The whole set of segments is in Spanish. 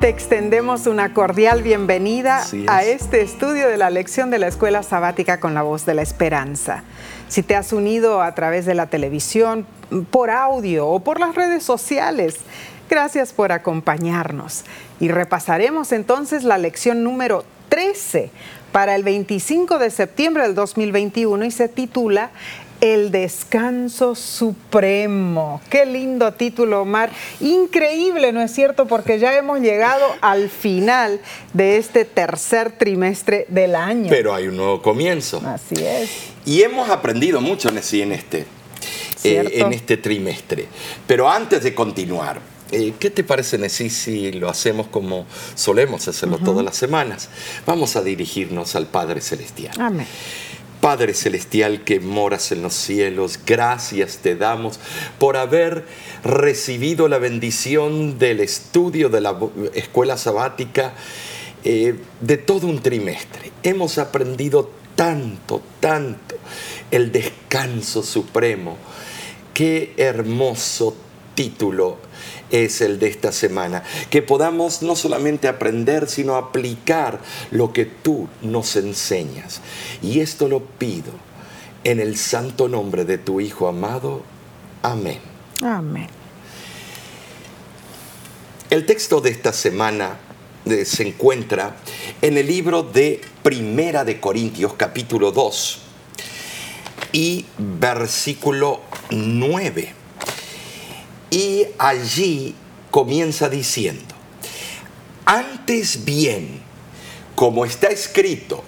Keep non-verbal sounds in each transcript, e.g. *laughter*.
Te extendemos una cordial bienvenida a este estudio de la lección de la Escuela Sabática con la Voz de la Esperanza. Si te has unido a través de la televisión, por audio o por las redes sociales, gracias por acompañarnos. Y repasaremos entonces la lección número 13 para el 25 de septiembre del 2021 y se titula el descanso supremo. Qué lindo título, Omar. Increíble, ¿no es cierto? Porque ya hemos llegado al final de este tercer trimestre del año. Pero hay un nuevo comienzo. Así es. Y hemos aprendido mucho, Nessie, en este, eh, en este trimestre. Pero antes de continuar, eh, ¿Qué te parece, Nessie, si lo hacemos como solemos hacerlo todas las semanas? Vamos a dirigirnos al Padre Celestial. Amén. Padre Celestial que moras en los cielos, gracias te damos por haber recibido la bendición del estudio de la escuela sabática eh, de todo un trimestre. Hemos aprendido tanto, tanto el descanso supremo. Qué hermoso título es el de esta semana. Que podamos no solamente aprender, sino aplicar lo que tú nos enseñas. Y esto lo pido en el santo nombre de tu Hijo amado. Amén. Amén. El texto de esta semana eh, se encuentra en el libro de Primera de Corintios, capítulo 2 y versículo 9. Y allí comienza diciendo, antes bien, como está escrito,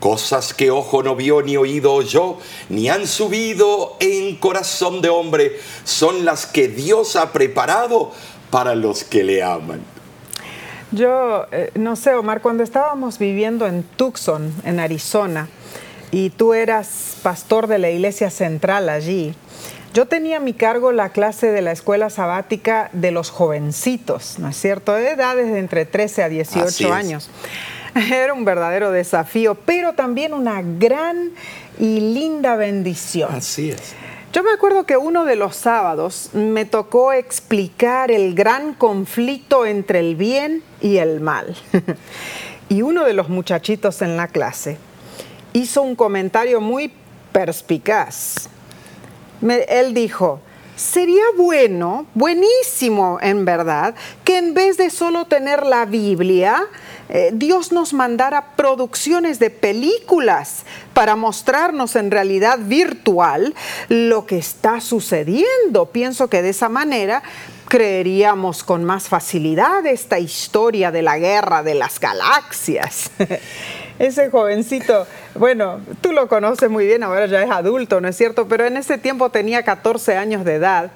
cosas que ojo no vio ni oído oyó, ni han subido en corazón de hombre, son las que Dios ha preparado para los que le aman. Yo, eh, no sé, Omar, cuando estábamos viviendo en Tucson, en Arizona, y tú eras pastor de la iglesia central allí, yo tenía a mi cargo la clase de la escuela sabática de los jovencitos, ¿no es cierto? De edades de entre 13 a 18 años. *laughs* Era un verdadero desafío, pero también una gran y linda bendición. Así es. Yo me acuerdo que uno de los sábados me tocó explicar el gran conflicto entre el bien y el mal. *laughs* y uno de los muchachitos en la clase hizo un comentario muy perspicaz él dijo, sería bueno, buenísimo en verdad, que en vez de solo tener la Biblia, eh, Dios nos mandara producciones de películas para mostrarnos en realidad virtual lo que está sucediendo. Pienso que de esa manera creeríamos con más facilidad esta historia de la guerra de las galaxias. *laughs* ese jovencito, bueno, tú lo conoces muy bien, ahora ya es adulto, ¿no es cierto? Pero en ese tiempo tenía 14 años de edad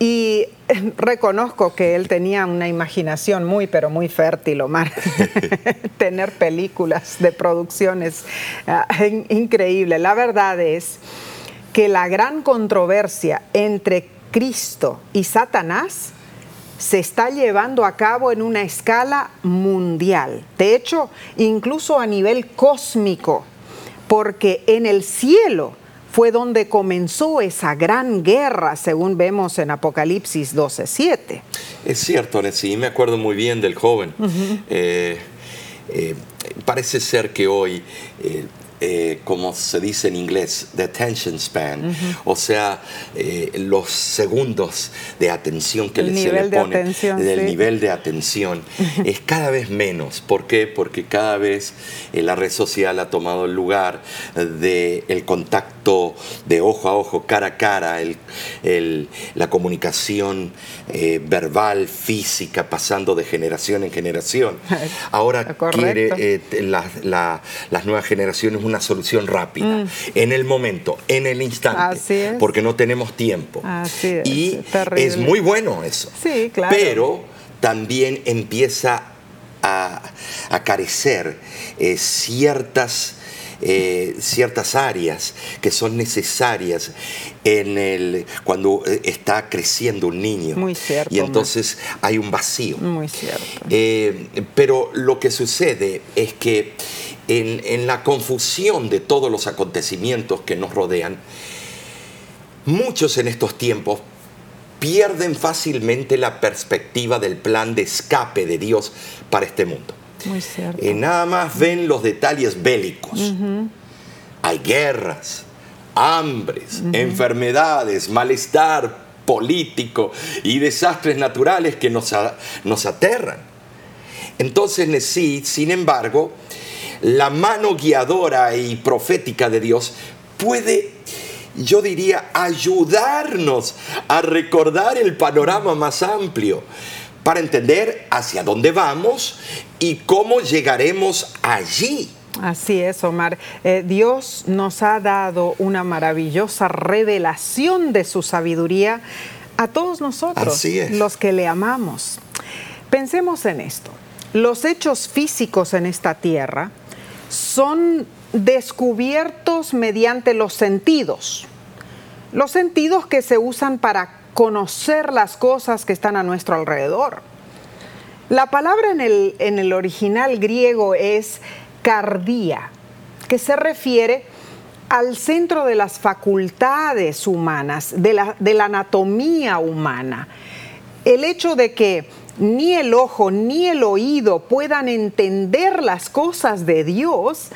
y *laughs* reconozco que él tenía una imaginación muy, pero muy fértil, Omar. *laughs* *laughs* Tener películas de producciones ah, increíble. La verdad es que la gran controversia entre Cristo y Satanás se está llevando a cabo en una escala mundial, de hecho, incluso a nivel cósmico, porque en el cielo fue donde comenzó esa gran guerra, según vemos en Apocalipsis 12:7. Es cierto, sí, me acuerdo muy bien del joven. Eh, eh, parece ser que hoy eh, eh, como se dice en inglés, the attention span, o sea, eh, los segundos de atención que se le pone, del nivel de atención, *laughs* es cada vez menos. ¿Por qué? Porque cada vez eh, la red social ha tomado el lugar del el contacto de ojo a ojo, cara a cara, el, la comunicación verbal, física, pasando de generación en generación. *laughs* Ahora quiere las nuevas generaciones una solución rápida, mm. en el momento, en el instante, porque no tenemos tiempo. y es, muy bueno eso. Sí, claro. Pero también empieza a, carecer eh, ciertas eh, ciertas áreas que son necesarias en el, cuando eh, está creciendo un niño. Muy cierto. Y entonces hay un vacío. Muy cierto. pero lo que sucede es que en, la confusión de todos los acontecimientos que nos rodean, muchos en estos tiempos pierden fácilmente la perspectiva del plan de escape de Dios para este mundo. Muy cierto. Y nada más ven los detalles bélicos. Hay guerras, hambres, enfermedades, malestar político y desastres naturales que nos, nos aterran. Entonces, sí, sin embargo, la mano guiadora y profética de Dios puede, yo diría, ayudarnos a recordar el panorama más amplio para entender hacia dónde vamos y cómo llegaremos allí. Así es, Omar. Eh, Dios nos ha dado una maravillosa revelación de su sabiduría a todos nosotros, los que le amamos. Pensemos en esto. Los hechos físicos en esta tierra son descubiertos mediante los sentidos. Los sentidos que se usan para conocer las cosas que están a nuestro alrededor. La palabra en el, en el original griego es cardía, que se refiere al centro de las facultades humanas, de la, de la anatomía humana. El hecho de que ni el ojo ni el oído puedan entender las cosas de Dios,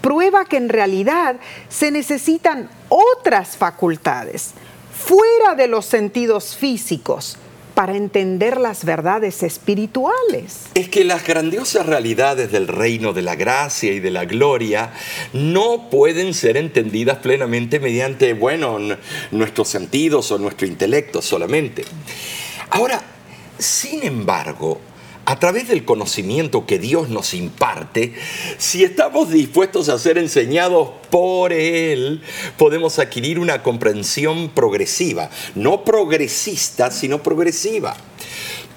prueba que en realidad se necesitan otras facultades, fuera de los sentidos físicos, para entender las verdades espirituales. Es que las grandiosas realidades del reino de la gracia y de la gloria no pueden ser entendidas plenamente mediante, bueno, nuestros sentidos o nuestro intelecto solamente. Ahora, sin embargo, a través del conocimiento que Dios nos imparte, si estamos dispuestos a ser enseñados por Él, podemos adquirir una comprensión progresiva, no progresista, sino progresiva.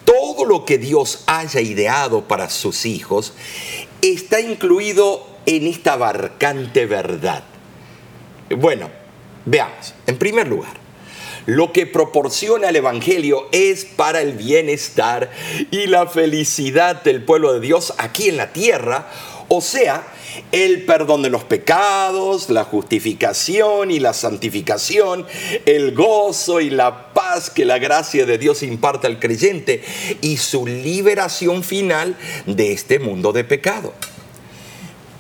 Todo lo que Dios haya ideado para sus hijos está incluido en esta abarcante verdad. Bueno, veamos, en primer lugar, lo que proporciona el Evangelio es para el bienestar y la felicidad del pueblo de Dios aquí en la tierra, o sea, el perdón de los pecados, la justificación y la santificación, el gozo y la paz que la gracia de Dios imparte al creyente y su liberación final de este mundo de pecado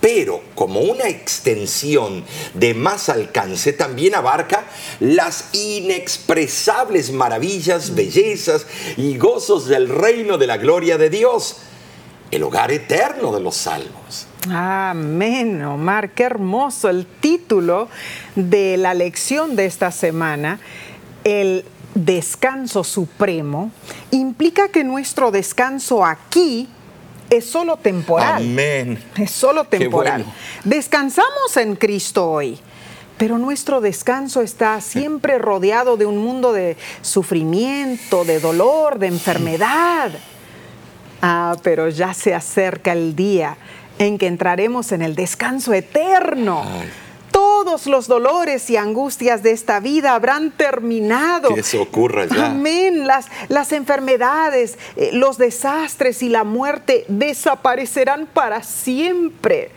pero como una extensión de más alcance también abarca las inexpresables maravillas, bellezas y gozos del reino de la gloria de Dios, el hogar eterno de los salvos. Amén, Omar, qué hermoso el título de la lección de esta semana, el descanso supremo, implica que nuestro descanso aquí es solo temporal. Amén. Es solo temporal. Descansamos en Cristo hoy, pero nuestro descanso está siempre rodeado de un mundo de sufrimiento, de dolor, de enfermedad. Ah, pero ya se acerca el día en que entraremos en el descanso eterno todos los dolores y angustias de esta vida habrán terminado. Que eso ocurra ya. Amén. Las, las enfermedades, eh, los desastres y la muerte desaparecerán para siempre.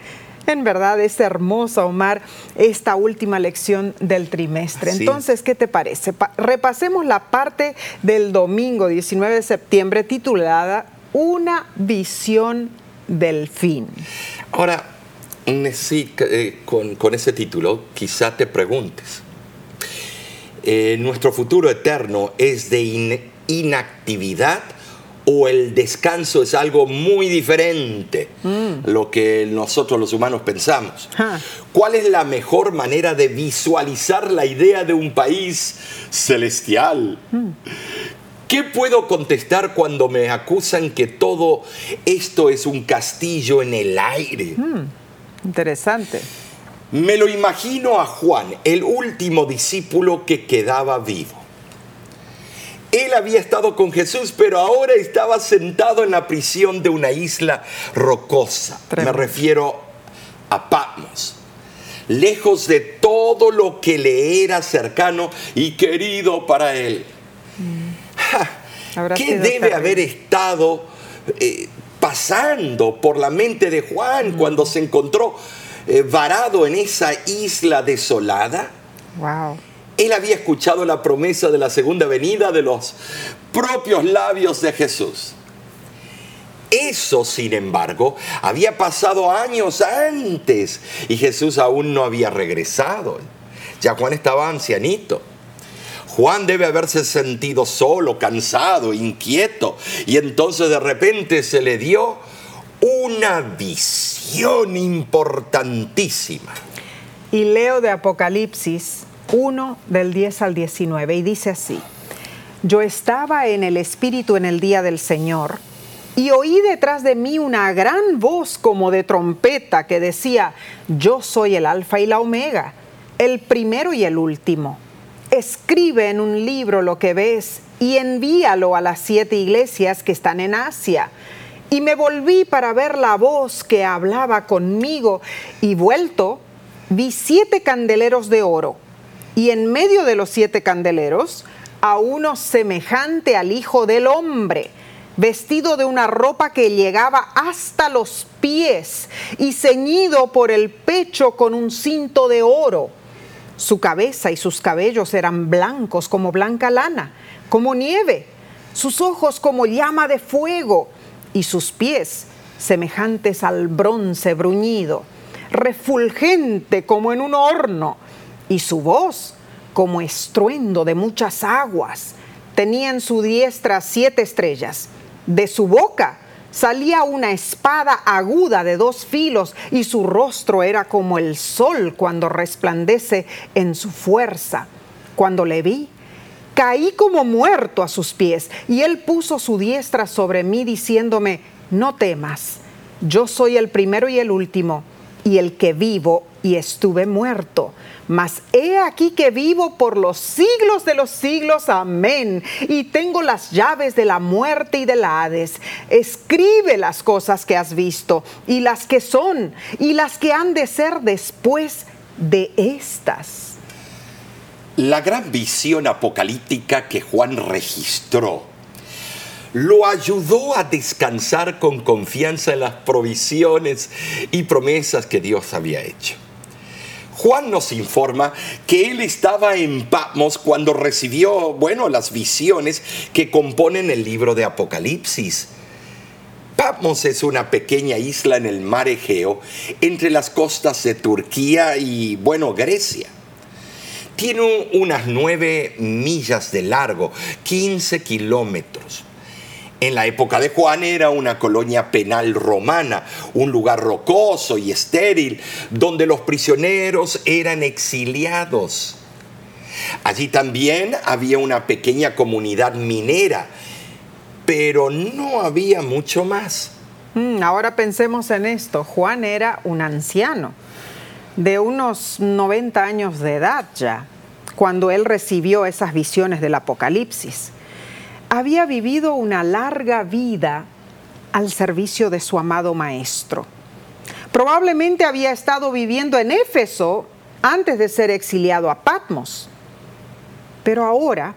En verdad es hermosa, Omar, esta última lección del trimestre. Entonces, ¿qué te parece? repasemos la parte del domingo 19 de septiembre titulada Una visión del fin. Ahora, Eh, con, ese título quizá te preguntes, eh, ¿nuestro futuro eterno es de inactividad o el descanso es algo muy diferente mm. lo que nosotros los humanos pensamos? ¿Cuál es la mejor manera de visualizar la idea de un país celestial? Mm. ¿Qué puedo contestar cuando me acusan que todo esto es un castillo en el aire? Mm. Interesante. Me lo imagino a Juan, el último discípulo que quedaba vivo. Él había estado con Jesús, pero ahora estaba sentado en la prisión de una isla rocosa. Me refiero a Patmos. Lejos de todo lo que le era cercano y querido para él. Mm. ¿Qué debe haber estado eh, pasando por la mente de Juan cuando se encontró eh, varado en esa isla desolada? Wow. él había escuchado la promesa de la segunda venida de los propios labios de Jesús. Eso, sin embargo, había pasado años antes y Jesús aún no había regresado. Ya Juan estaba ancianito. Juan debe haberse sentido solo, cansado, inquieto, y entonces de repente se le dio una visión importantísima. Y leo de Apocalipsis 1 del 10 al 19 y dice así, yo estaba en el Espíritu en el día del Señor y oí detrás de mí una gran voz como de trompeta que decía, yo soy el alfa y la omega, el primero y el último. Escribe en un libro lo que ves y envíalo a las siete iglesias que están en Asia. Y me volví para ver la voz que hablaba conmigo y vuelto vi siete candeleros de oro y en medio de los siete candeleros a uno semejante al Hijo del Hombre vestido de una ropa que llegaba hasta los pies y ceñido por el pecho con un cinto de oro. Su cabeza y sus cabellos eran blancos como blanca lana, como nieve, sus ojos como llama de fuego y sus pies semejantes al bronce bruñido, refulgente como en un horno, y su voz como estruendo de muchas aguas. Tenía en su diestra siete estrellas de su boca salía una espada aguda de dos filos y su rostro era como el sol cuando resplandece en su fuerza. Cuando le vi, caí como muerto a sus pies y él puso su diestra sobre mí diciéndome, no temas, yo soy el primero y el último y el que vivo y estuve muerto. Mas he aquí que vivo por los siglos de los siglos. Amén. Y tengo las llaves de la muerte y del Hades. Escribe las cosas que has visto y las que son y las que han de ser después de estas. La gran visión apocalíptica que Juan registró lo ayudó a descansar con confianza en las provisiones y promesas que Dios había hecho. Juan nos informa que él estaba en Patmos cuando recibió, bueno, las visiones que componen el libro de Apocalipsis. Patmos es una pequeña isla en el mar Egeo entre las costas de Turquía y, bueno, Grecia. Tiene unas nueve millas de largo, 15 kilómetros. En la época de Juan era una colonia penal romana, un lugar rocoso y estéril, donde los prisioneros eran exiliados. Allí también había una pequeña comunidad minera, pero no había mucho más. Mm, ahora pensemos en esto. Juan era un anciano, de unos 90 años de edad ya, cuando él recibió esas visiones del Apocalipsis había vivido una larga vida al servicio de su amado maestro. Probablemente había estado viviendo en Éfeso antes de ser exiliado a Patmos, pero ahora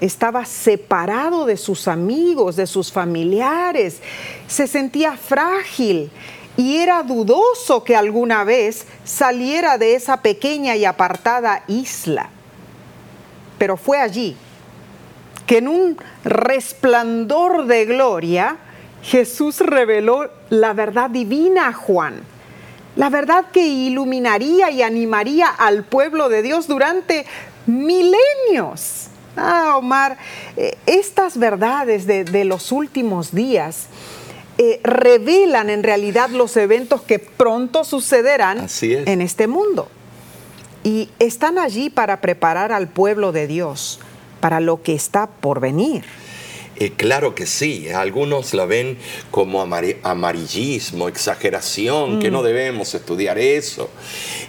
estaba separado de sus amigos, de sus familiares, se sentía frágil y era dudoso que alguna vez saliera de esa pequeña y apartada isla. Pero fue allí que en un resplandor de gloria Jesús reveló la verdad divina a Juan, la verdad que iluminaría y animaría al pueblo de Dios durante milenios. Ah, Omar, eh, estas verdades de, los últimos días eh, revelan en realidad los eventos que pronto sucederán en este mundo. Y están allí para preparar al pueblo de Dios para lo que está por venir. Eh, claro que sí, algunos la ven como amarillismo, exageración, que no mm. debemos estudiar eso.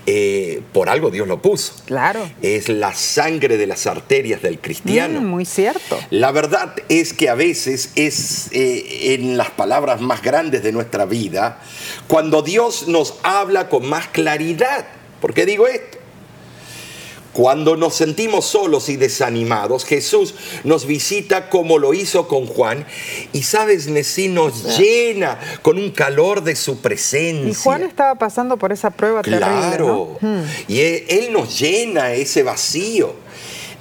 Eh, por algo Dios lo puso. Claro. Es la sangre de las arterias del cristiano. Mm, muy cierto. La verdad es que a veces es eh, en las palabras más grandes de nuestra vida cuando Dios nos habla con más claridad. ¿Por qué digo esto? Cuando nos sentimos solos y desanimados, Jesús nos visita como lo hizo con Juan y sabes, Nesí nos llena con un calor de su presencia. Y Juan estaba pasando por esa prueba claro. terrible. Claro. Hmm. Y él nos llena ese vacío.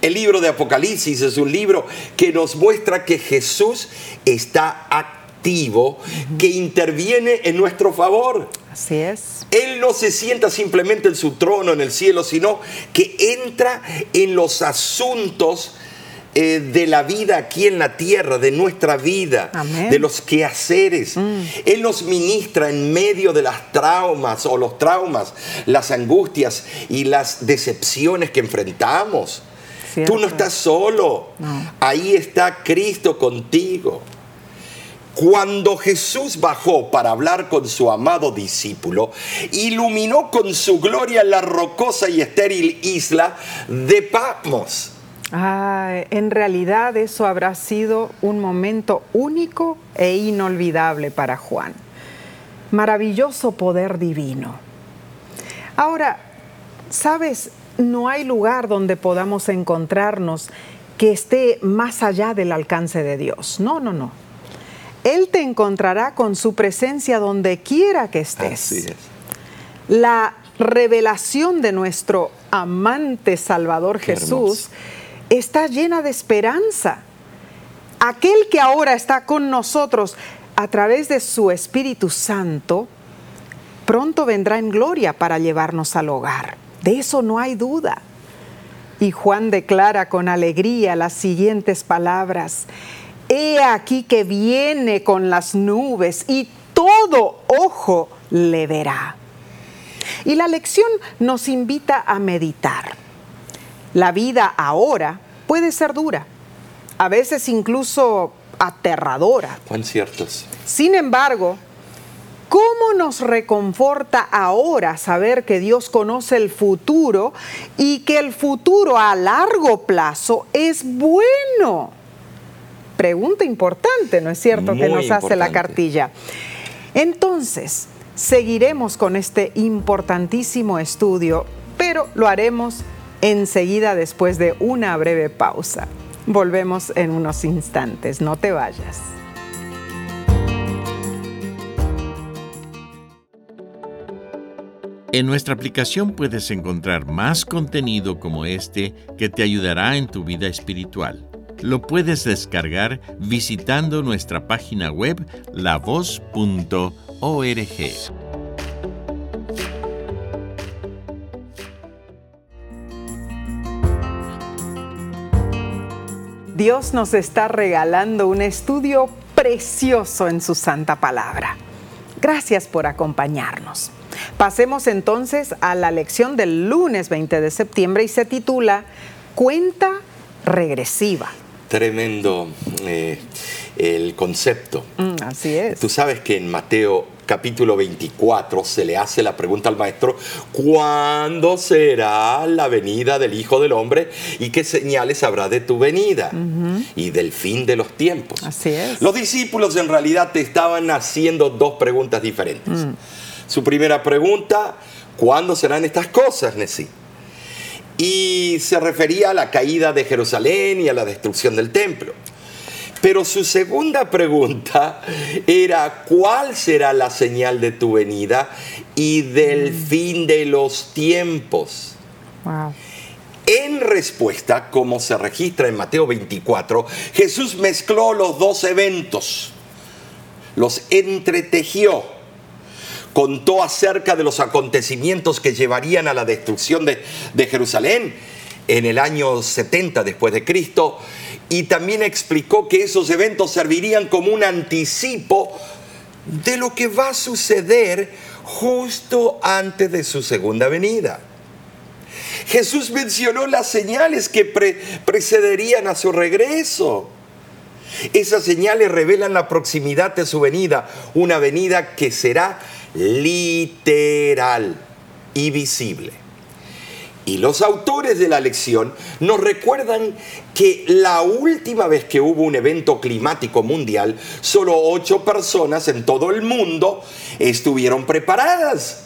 El libro de Apocalipsis es un libro que nos muestra que Jesús está activo, que interviene en nuestro favor. Así es. Él no se sienta simplemente en su trono en el cielo, sino que entra en los asuntos eh, de la vida aquí en la tierra, de nuestra vida, Amén. de los quehaceres. Él nos ministra en medio de las traumas o los traumas, las angustias y las decepciones que enfrentamos. Cierto. Tú no estás solo. No. Ahí está Cristo contigo. Cuando Jesús bajó para hablar con su amado discípulo, iluminó con su gloria la rocosa y estéril isla de Patmos. Ah, en realidad eso habrá sido un momento único e inolvidable para Juan. Maravilloso poder divino. Ahora, sabes, no hay lugar donde podamos encontrarnos que esté más allá del alcance de Dios. No, no, no. Él te encontrará con su presencia donde quiera que estés Así es. la revelación de nuestro amante Salvador Qué Jesús está llena de esperanza. Aquel que ahora está con nosotros a través de su Espíritu Santo, pronto vendrá en gloria para llevarnos al hogar. De eso no hay duda. Y Juan declara con alegría las siguientes palabras. He aquí que viene con las nubes y todo ojo le verá. Y la lección nos invita a meditar. La vida ahora puede ser dura, a veces incluso aterradora. Cuán ciertos. Sin embargo, ¿cómo nos reconforta ahora saber que Dios conoce el futuro y que el futuro a largo plazo es bueno? Pregunta importante, ¿no es cierto? que nos hace la cartilla. Entonces, seguiremos con este importantísimo estudio, pero lo haremos enseguida después de una breve pausa. Volvemos en unos instantes, no te vayas. En nuestra aplicación puedes encontrar más contenido como este que te ayudará en tu vida espiritual. Lo puedes descargar visitando nuestra página web lavoz.org. Dios nos está regalando un estudio precioso en su santa palabra. Gracias por acompañarnos. Pasemos entonces a la lección del lunes 20 de septiembre y se titula Cuenta regresiva. Tremendo eh, el concepto. Mm, así es. Tú sabes que en Mateo capítulo 24 se le hace la pregunta al maestro, ¿cuándo será la venida del Hijo del Hombre y qué señales habrá de tu venida y del fin de los tiempos? Así es. Los discípulos en realidad te estaban haciendo dos preguntas diferentes. Su primera pregunta, ¿cuándo serán estas cosas, Nesí? Y se refería a la caída de Jerusalén y a la destrucción del templo. Pero su segunda pregunta era, ¿cuál será la señal de tu venida y del fin de los tiempos? Wow. En respuesta, como se registra en Mateo 24, Jesús mezcló los dos eventos, los entretejió, contó acerca de los acontecimientos que llevarían a la destrucción de, Jerusalén en el año 70 después de Cristo y también explicó que esos eventos servirían como un anticipo de lo que va a suceder justo antes de su segunda venida. Jesús mencionó las señales que pre- precederían a su regreso. Esas señales revelan la proximidad de su venida, una venida que será literal y visible. Y los autores de la lección nos recuerdan que la última vez que hubo un evento climático mundial, solo ocho personas en todo el mundo estuvieron preparadas.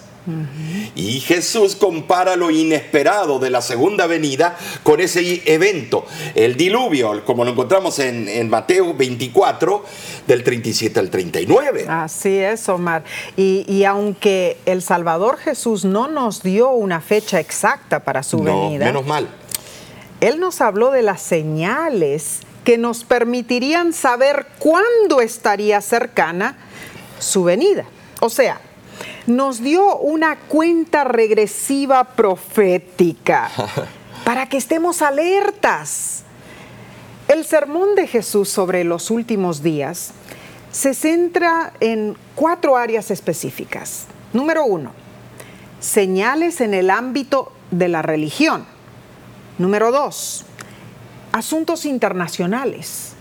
Y Jesús compara lo inesperado de la segunda venida con ese evento, el diluvio, como lo encontramos en, en Mateo 24, del 37 al 39. Así es, Omar. Y, y aunque el Salvador Jesús no nos dio una fecha exacta para su no, venida, menos mal. Él nos habló de las señales que nos permitirían saber cuándo estaría cercana su venida. O sea, nos dio una cuenta regresiva profética *laughs* para que estemos alertas. El sermón de Jesús sobre los últimos días se centra en cuatro áreas específicas. Número uno, señales en el ámbito de la religión. Número dos, asuntos internacionales.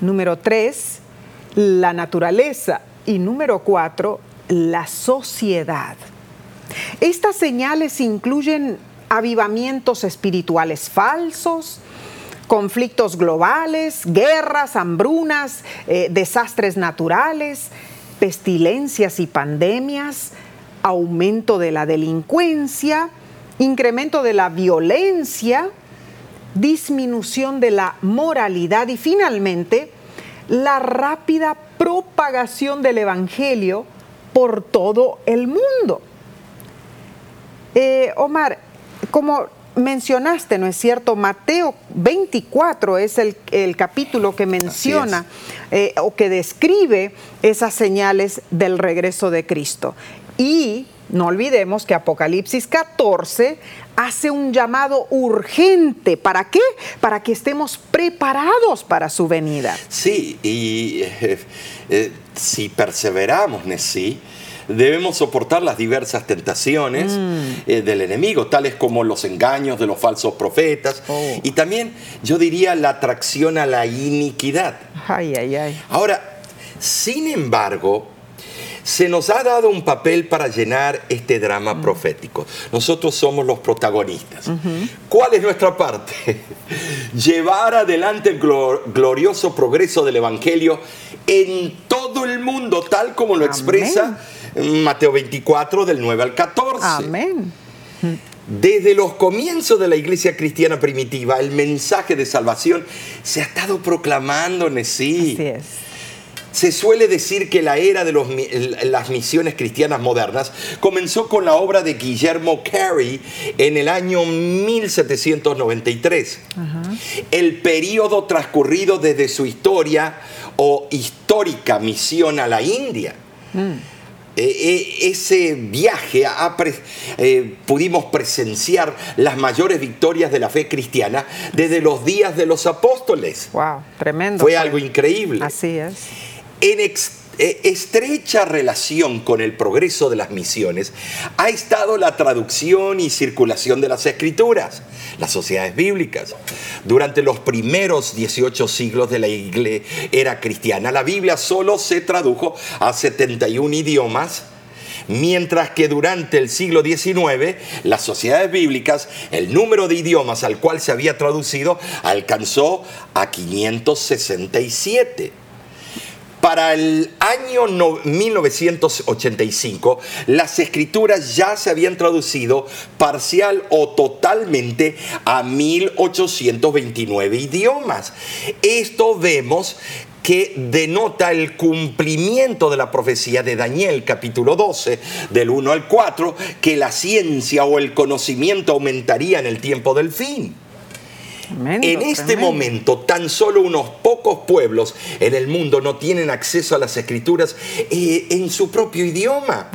Número tres, la naturaleza. Y número cuatro, la sociedad. Estas señales incluyen avivamientos espirituales falsos, conflictos globales, guerras, hambrunas, eh, desastres naturales, pestilencias y pandemias, aumento de la delincuencia, incremento de la violencia, disminución de la moralidad y finalmente la rápida propagación del Evangelio por todo el mundo. Eh, Omar, como mencionaste, ¿no es cierto? Mateo 24 es el, capítulo que menciona eh, o que describe esas señales del regreso de Cristo. Y no olvidemos que Apocalipsis 14 hace un llamado urgente. ¿Para qué? Para que estemos preparados para su venida. Sí, y eh, eh, si perseveramos, sí debemos soportar las diversas tentaciones mm. eh, del enemigo, tales como los engaños de los falsos profetas oh. y también, yo diría, la atracción a la iniquidad. Ay, ay, ay. Ahora, sin embargo, se nos ha dado un papel para llenar este drama mm. profético. Nosotros somos los protagonistas. ¿Cuál es nuestra parte? *laughs* Llevar adelante el glorioso progreso del Evangelio en todo el mundo, tal como lo expresa Mateo 24 del 9 al 14. Amén. Desde los comienzos de la iglesia cristiana primitiva, el mensaje de salvación se ha estado proclamando en sí. Así es. Se suele decir que la era de las misiones cristianas modernas comenzó con la obra de Guillermo Carey en el año 1793. El periodo transcurrido desde su historia o histórica misión a la India. Mm. Eh, eh, ese viaje eh, pudimos presenciar las mayores victorias de la fe cristiana desde los días de los apóstoles. Wow, tremendo. Fue algo increíble. Así es. En estrecha relación con el progreso de las misiones ha estado la traducción y circulación de las escrituras, las sociedades bíblicas. Durante los primeros 18 siglos de la era cristiana, la Biblia solo se tradujo a 71 idiomas mientras que durante el siglo XIX las sociedades bíblicas, el número de idiomas al cual se había traducido alcanzó a 567. Para el año 1985, las escrituras ya se habían traducido parcial o totalmente a 1829 idiomas. Esto vemos que denota el cumplimiento de la profecía de Daniel capítulo 12 del 1 al 4, que la ciencia o el conocimiento aumentaría en el tiempo del fin en este momento, tan solo unos pocos pueblos en el mundo no tienen acceso a las escrituras eh, en su propio idioma.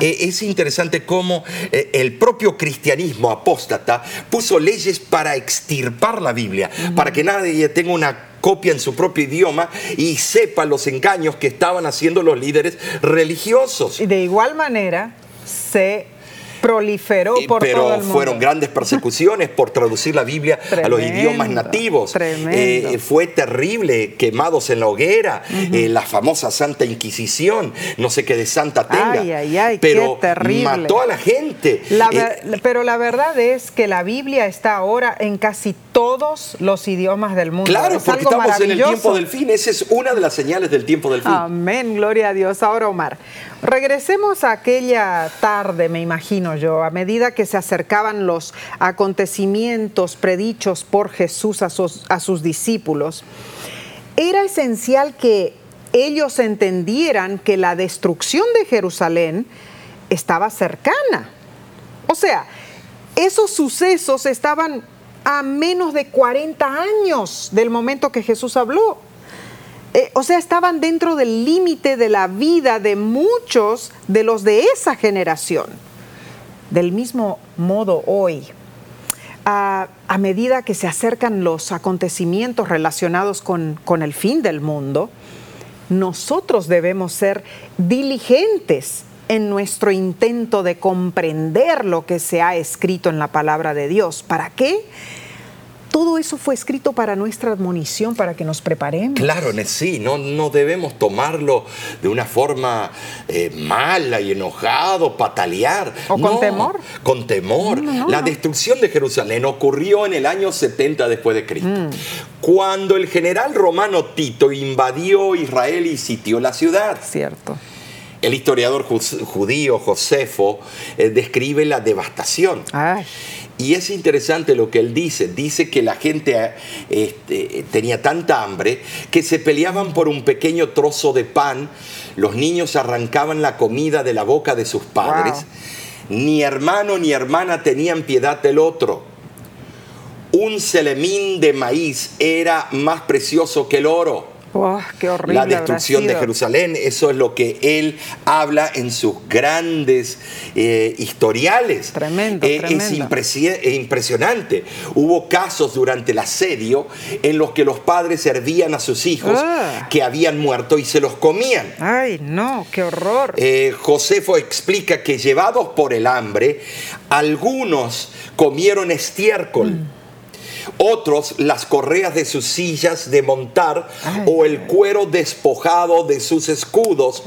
Eh, es interesante cómo eh, el propio cristianismo apóstata puso leyes para extirpar la Biblia, para que nadie tenga una copia en su propio idioma y sepa los engaños que estaban haciendo los líderes religiosos. Y de igual manera se proliferó por pero todo el mundo. fueron grandes persecuciones por traducir la Biblia a los idiomas nativos. Eh, fue terrible, quemados en la hoguera, eh, la famosa Santa Inquisición, no sé qué de Santa tenga, ay, ay, ay, pero qué terrible. mató a la gente. Eh, pero la verdad es que la Biblia está ahora en casi todos los idiomas del mundo. Claro, porque estamos en el tiempo del fin, esa es una de las señales del tiempo del fin. Amén, gloria a Dios. Ahora, Omar, regresemos a aquella tarde, me imagino yo, a medida que se acercaban los acontecimientos predichos por Jesús a sus, discípulos, era esencial que ellos entendieran que la destrucción de Jerusalén estaba cercana. O sea, esos sucesos estaban a menos de 40 años del momento que Jesús habló. Eh, o sea, estaban dentro del límite de la vida de muchos de los de esa generación. Del mismo modo hoy, a, medida que se acercan los acontecimientos relacionados con, con el fin del mundo, nosotros debemos ser diligentes en nuestro intento de comprender lo que se ha escrito en la palabra de Dios. ¿Para qué? Todo eso fue escrito para nuestra admonición, para que nos preparemos. Claro, sí, no, no debemos tomarlo de una forma eh, mala y enojado, patalear. ¿O con temor? Con temor. la destrucción de Jerusalén ocurrió en el año 70 después de Cristo, mm. cuando el general romano Tito invadió Israel y sitió la ciudad. Cierto. El historiador judío Josefo eh, describe la devastación. Ay. Y es interesante lo que él dice. Dice que la gente este, tenía tanta hambre que se peleaban por un pequeño trozo de pan. Los niños arrancaban la comida de la boca de sus padres. Ni hermano ni hermana tenían piedad del otro. Un celemín de maíz era más precioso que el oro la destrucción de Jerusalén. Eso es lo que él habla en sus grandes eh, historiales. Tremendo, eh, Es impresionante. Hubo casos durante el asedio en los que los padres servían a sus hijos ah. que habían muerto y se los comían. Ay, no, qué horror. Eh, Josefo explica que llevados por el hambre, algunos comieron estiércol. Mm otros las correas de sus sillas de montar o el cuero despojado de sus escudos.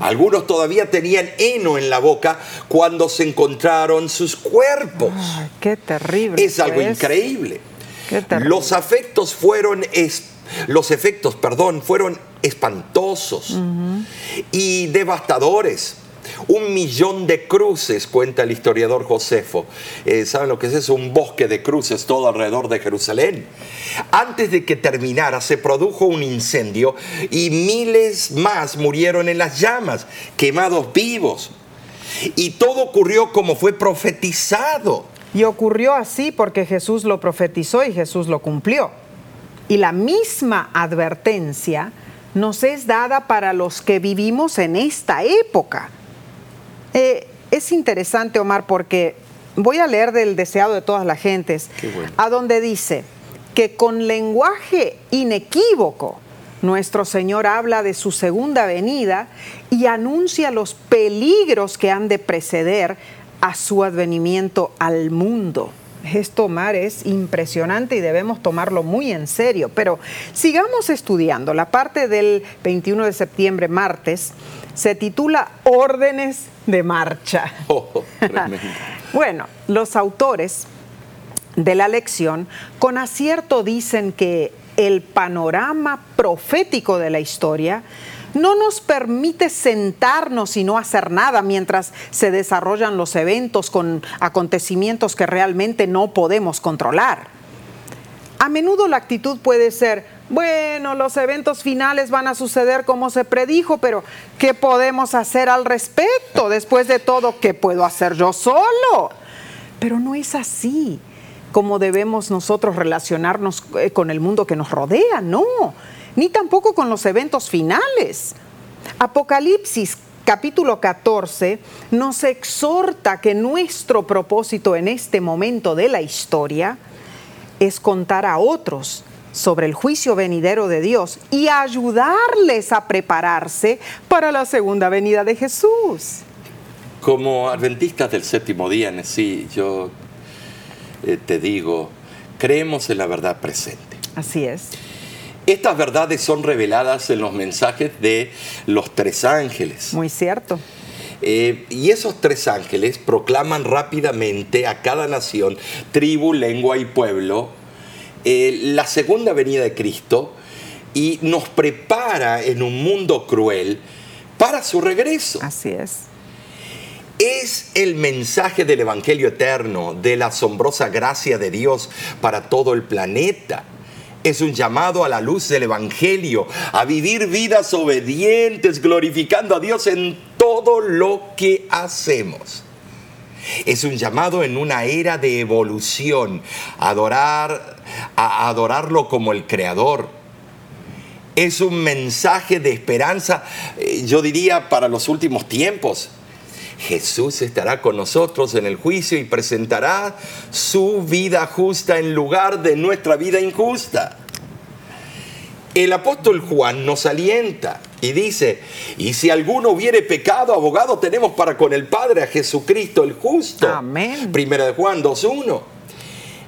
Algunos todavía tenían heno en la boca cuando se encontraron sus cuerpos. qué terrible. Es algo increíble. Los afectos fueron los efectos, perdón, fueron espantosos y devastadores. Un millón de cruces, cuenta el historiador Josefo. Eh, ¿Saben lo que es eso? Un bosque de cruces todo alrededor de Jerusalén. Antes de que terminara, se produjo un incendio y miles más murieron en las llamas, quemados vivos. Y todo ocurrió como fue profetizado. Y ocurrió así porque Jesús lo profetizó y Jesús lo cumplió. Y la misma advertencia nos es dada para los que vivimos en esta época. Eh, es interesante, Omar, porque voy a leer del deseado de todas las gentes, a donde dice que con lenguaje inequívoco nuestro Señor habla de su segunda venida y anuncia los peligros que han de preceder a su advenimiento al mundo. Esto, Omar, es impresionante y debemos tomarlo muy en serio. Pero sigamos estudiando. La parte del 21 de septiembre, martes, se titula Órdenes de Marcha. *laughs* Oh, *laughs* bueno, los autores de la lección con acierto dicen que el panorama profético de la historia no nos permite sentarnos y no hacer nada mientras se desarrollan los eventos con acontecimientos que realmente no podemos controlar. A menudo la actitud puede ser, bueno, los eventos finales van a suceder como se predijo, pero ¿qué podemos hacer al respecto? Después de todo, ¿qué puedo hacer yo solo? Pero no es así como debemos nosotros relacionarnos eh, con el mundo que nos rodea, no, ni tampoco con los eventos finales. Apocalipsis capítulo 14 nos exhorta que nuestro propósito en este momento de la historia es contar a otros sobre el juicio venidero de Dios y ayudarles a prepararse para la segunda venida de Jesús. Como adventistas del séptimo día, sí, yo eh, te digo, creemos en la verdad presente. Así es. Estas verdades son reveladas en los mensajes de los tres ángeles. Muy cierto. Eh, y esos tres ángeles proclaman rápidamente a cada nación, tribu, lengua y pueblo eh, la segunda venida de Cristo y nos prepara en un mundo cruel para su regreso. Así es. Es el mensaje del Evangelio eterno, de la asombrosa gracia de Dios para todo el planeta. Es un llamado a la luz del Evangelio, a vivir vidas obedientes, glorificando a Dios en todo lo que hacemos. Es un llamado en una era de evolución, adorar, a adorarlo como el creador. Es un mensaje de esperanza, eh, yo diría, para los últimos tiempos. Jesús estará con nosotros en el juicio y presentará su vida justa en lugar de nuestra vida injusta. El apóstol Juan nos alienta y dice, y si alguno hubiere pecado, abogado tenemos para con el Padre a Jesucristo el justo. Amén. Primera de Juan 2.1.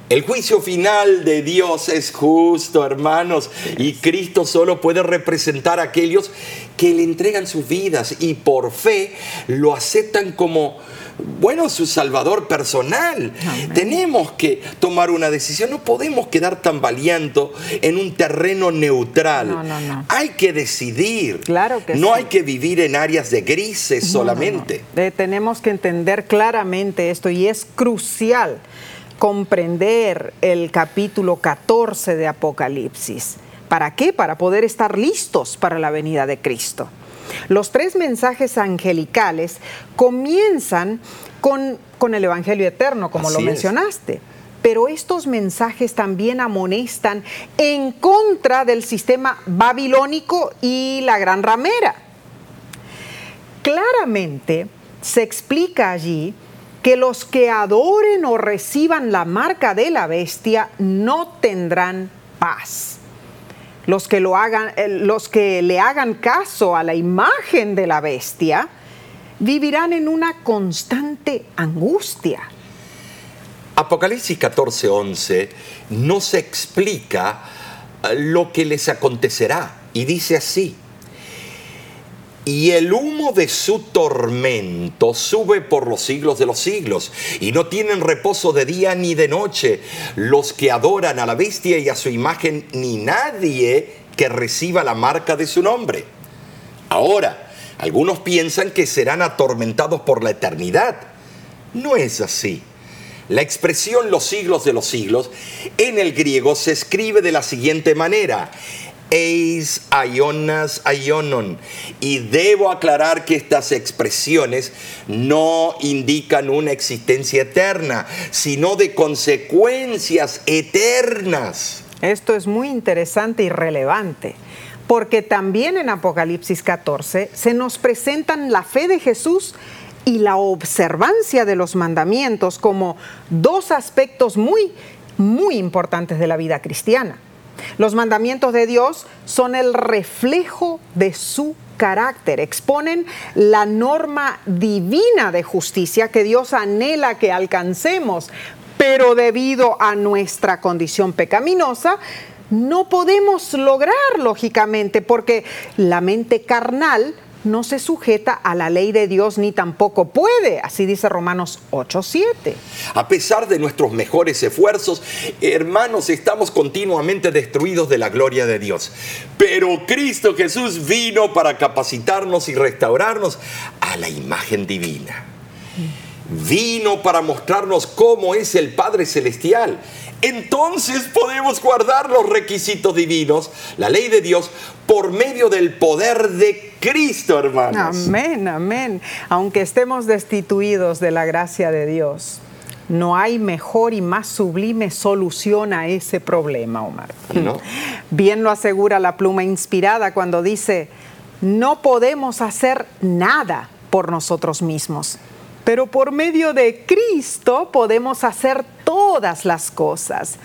El juicio final de Dios es justo, hermanos, y Cristo solo puede representar a aquellos que le entregan sus vidas y por fe lo aceptan como, bueno, su salvador personal. Tenemos que tomar una decisión, no podemos quedar tan tambaleando en un terreno neutral. No, no, no. Hay que decidir. Claro que no sí. hay que vivir en áreas de grises solamente. Eh, tenemos que entender claramente esto y es crucial comprender el capítulo 14 de Apocalipsis. ¿Para qué? Para poder estar listos para la venida de Cristo. Los tres mensajes angelicales comienzan con, con el Evangelio eterno, como Así lo es. mencionaste. Pero estos mensajes también amonestan en contra del sistema babilónico y la gran ramera. Claramente se explica allí que los que adoren o reciban la marca de la bestia no tendrán paz. Los que, lo hagan, eh, los que le hagan caso a la imagen de la bestia vivirán en una constante angustia. Apocalipsis 14:11 nos explica eh, lo que les acontecerá y dice así. Y el humo de su tormento sube por los siglos de los siglos, y no tienen reposo de día ni de noche los que adoran a la bestia y a su imagen, ni nadie que reciba la marca de su nombre. Ahora, algunos piensan que serán atormentados por la eternidad. No es así. La expresión los siglos de los siglos en el griego se escribe de la siguiente manera. Eis aionas aionon. Y debo aclarar que estas expresiones no indican una existencia eterna, sino de consecuencias eternas. Esto es muy interesante y relevante, porque también en Apocalipsis 14 se nos presentan la fe de Jesús y la observancia de los mandamientos como dos aspectos muy, muy importantes de la vida cristiana. Los mandamientos de Dios son el reflejo de su carácter, exponen la norma divina de justicia que Dios anhela que alcancemos, pero debido a nuestra condición pecaminosa, no podemos lograr lógicamente porque la mente carnal no se sujeta a la ley de Dios ni tampoco puede, así dice Romanos 8:7. A pesar de nuestros mejores esfuerzos, hermanos, estamos continuamente destruidos de la gloria de Dios. Pero Cristo Jesús vino para capacitarnos y restaurarnos a la imagen divina. Vino para mostrarnos cómo es el Padre Celestial. Entonces podemos guardar los requisitos divinos, la ley de Dios, por medio del poder de Cristo, hermanos. Amén, amén. Aunque estemos destituidos de la gracia de Dios, no hay mejor y más sublime solución a ese problema, Omar. No. Bien lo asegura la pluma inspirada cuando dice, no podemos hacer nada por nosotros mismos, pero por medio de Cristo podemos hacer todas las cosas.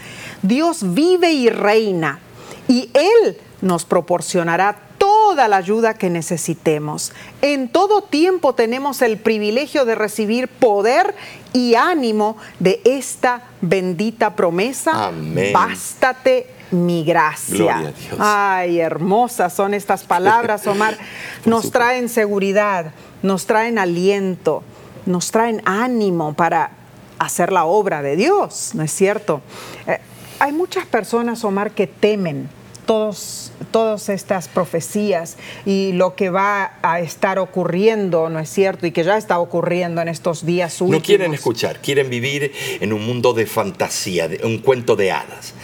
Dios vive y reina y Él nos proporcionará toda la ayuda que necesitemos. En todo tiempo tenemos el privilegio de recibir poder y ánimo de esta bendita promesa. Amén. Bástate mi gracia. Gloria a Dios. Ay, hermosas son estas palabras, Omar. *laughs* Nos traen seguridad, nos traen aliento, nos traen ánimo para hacer la obra de Dios, ¿no es cierto? Eh, hay muchas personas, Omar, que temen todos, todas estas profecías y lo que va a estar ocurriendo, ¿no es cierto? Y que ya está ocurriendo en estos días últimos. No quieren escuchar, quieren vivir en un mundo de fantasía, de un cuento de hadas.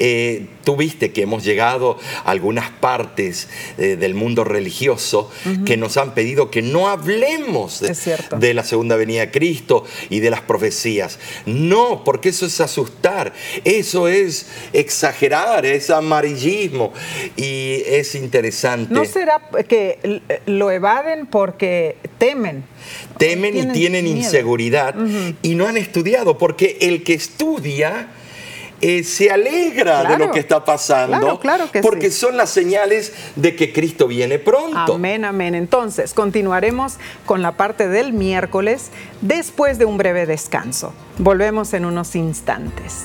Eh, tú viste que hemos llegado a algunas partes eh, del mundo religioso que nos han pedido que no hablemos de, de la segunda venida de Cristo y de las profecías. No, porque eso es asustar, eso es exagerar, es amarillismo y es interesante. ¿No será que lo evaden porque temen? Temen y tienen inseguridad y no han estudiado, porque el que estudia eh, se alegra de lo que está pasando, porque son las señales de que Cristo viene pronto. Amén, amén. Entonces, continuaremos con la parte del miércoles después de un breve descanso. Volvemos en unos instantes.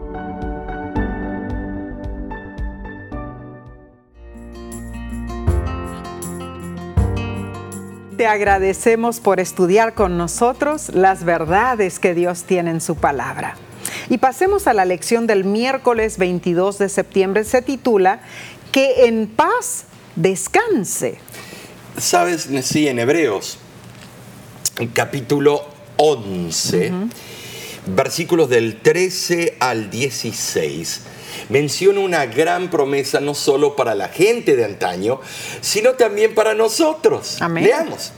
Te agradecemos por estudiar con nosotros las verdades que Dios tiene en su palabra. Y pasemos a la lección del miércoles 22 de septiembre. Se titula Que en paz descanse. Sabes, sí, en Hebreos, capítulo 11, versículos del 13 al 16, menciona una gran promesa no solo para la gente de antaño, sino también para nosotros. Leamos.